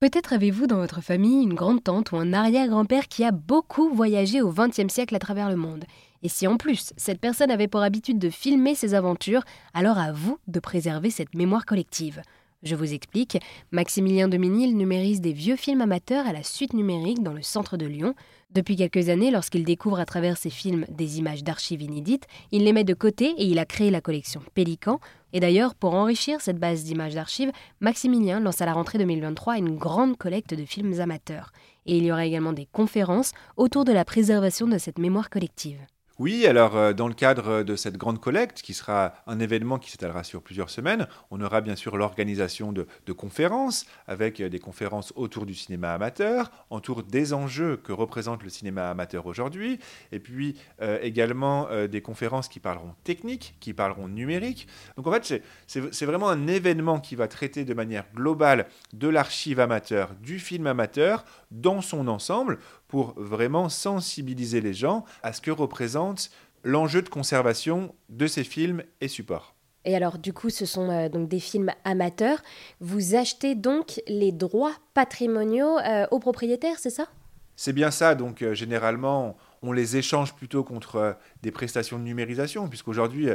Peut-être avez-vous dans votre famille une grande-tante ou un arrière-grand-père qui a beaucoup voyagé au XXe siècle à travers le monde. Et si en plus cette personne avait pour habitude de filmer ses aventures, alors à vous de préserver cette mémoire collective. Je vous explique, Maximilien Dominil numérise des vieux films amateurs à la suite numérique dans le centre de Lyon. Depuis quelques années, lorsqu'il découvre à travers ses films des images d'archives inédites, il les met de côté et il a créé la collection Pélican. Et d'ailleurs, pour enrichir cette base d'images d'archives, Maximilien lance à la rentrée 2023 une grande collecte de films amateurs. Et il y aura également des conférences autour de la préservation de cette mémoire collective. Oui, alors euh, dans le cadre de cette grande collecte, qui sera un événement qui s'étalera sur plusieurs semaines, on aura bien sûr l'organisation de, conférences, avec euh, des conférences autour du cinéma amateur, autour des enjeux que représente le cinéma amateur aujourd'hui, et puis euh, également des conférences qui parleront technique, qui parleront numérique. Donc en fait, c'est vraiment un événement qui va traiter de manière globale de l'archive amateur, du film amateur, dans son ensemble, pour vraiment sensibiliser les gens à ce que représente l'enjeu de conservation de ces films et supports. Et alors, du coup, ce sont euh, donc des films amateurs. Vous achetez donc les droits patrimoniaux euh, aux propriétaires, c'est ça? C'est bien ça. Donc, euh, généralement, on les échange plutôt contre des prestations de numérisation, puisqu'aujourd'hui,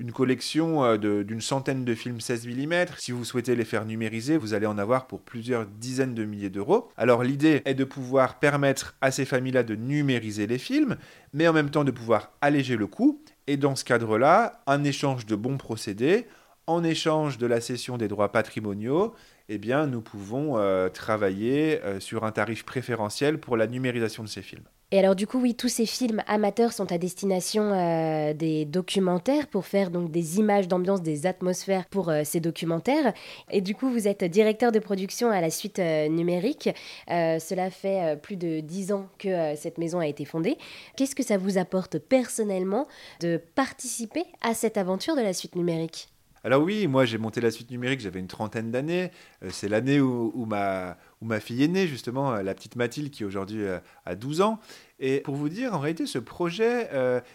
une collection euh, d'une centaine de films 16 mm. Si vous souhaitez les faire numériser, vous allez en avoir pour plusieurs dizaines de milliers d'euros. Alors l'idée est de pouvoir permettre à ces familles-là de numériser les films, mais en même temps de pouvoir alléger le coût. Et dans ce cadre-là, un échange de bons procédés, en échange de la cession des droits patrimoniaux, eh bien, nous pouvons euh, travailler euh, sur un tarif préférentiel pour la numérisation de ces films. Et alors du coup, oui, tous ces films amateurs sont à destination euh, des documentaires pour faire donc des images d'ambiance, des atmosphères pour ces documentaires. Et du coup, vous êtes directeur de production à la suite numérique. cela fait plus de dix ans que cette maison a été fondée. Qu'est-ce que ça vous apporte personnellement de participer à cette aventure de la suite numérique? Alors oui, moi j'ai monté la suite numérique, j'avais une trentaine d'années. Euh, c'est l'année où, ma, fille est née, justement, euh, la petite Mathilde qui aujourd'hui euh, a 12 ans. Et pour vous dire, en réalité, ce projet,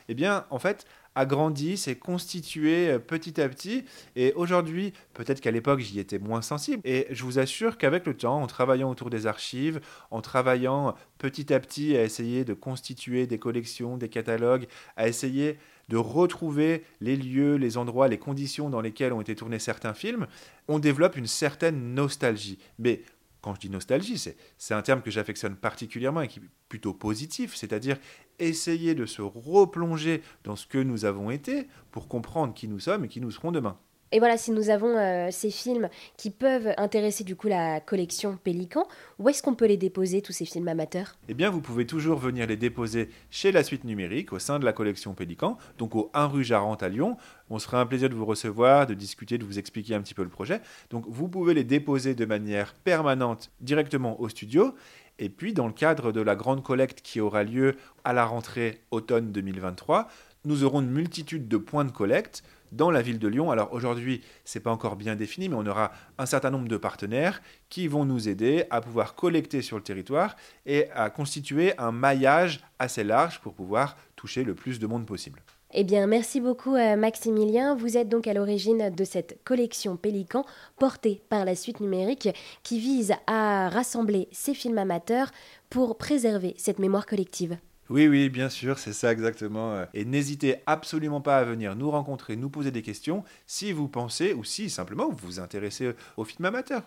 eh bien, en fait, a grandi, s'est constitué petit à petit. Et aujourd'hui, peut-être qu'à l'époque, j'y étais moins sensible. Et je vous assure qu'avec le temps, en travaillant autour des archives, en travaillant petit à petit à essayer de constituer des collections, des catalogues, à essayer de retrouver les lieux, les endroits, les conditions dans lesquelles ont été tournés certains films, on développe une certaine nostalgie. Mais quand je dis nostalgie, c'est un terme que j'affectionne particulièrement et qui est plutôt positif, c'est-à-dire essayer de se replonger dans ce que nous avons été pour comprendre qui nous sommes et qui nous serons demain. Et voilà, si nous avons euh, ces films qui peuvent intéresser du coup la collection Pélican, où est-ce qu'on peut les déposer, tous ces films amateurs? Eh bien, vous pouvez toujours venir les déposer chez la suite numérique, au sein de la collection Pélican, donc au 1 rue Jarente à Lyon. On sera un plaisir de vous recevoir, de discuter, de vous expliquer un petit peu le projet. Donc, vous pouvez les déposer de manière permanente directement au studio. Et puis, dans le cadre de la grande collecte qui aura lieu à la rentrée automne 2023, nous aurons une multitude de points de collecte dans la ville de Lyon. Alors aujourd'hui, ce n'est pas encore bien défini, mais on aura un certain nombre de partenaires qui vont nous aider à pouvoir collecter sur le territoire et à constituer un maillage assez large pour pouvoir toucher le plus de monde possible. Eh bien, merci beaucoup euh, Maximilien. Vous êtes donc à l'origine de cette collection Pélican portée par la suite numérique qui vise à rassembler ces films amateurs pour préserver cette mémoire collective. Oui, oui, bien sûr, c'est ça exactement. Euh. Et n'hésitez absolument pas à venir nous rencontrer, nous poser des questions si vous pensez ou si simplement vous vous intéressez au film amateur.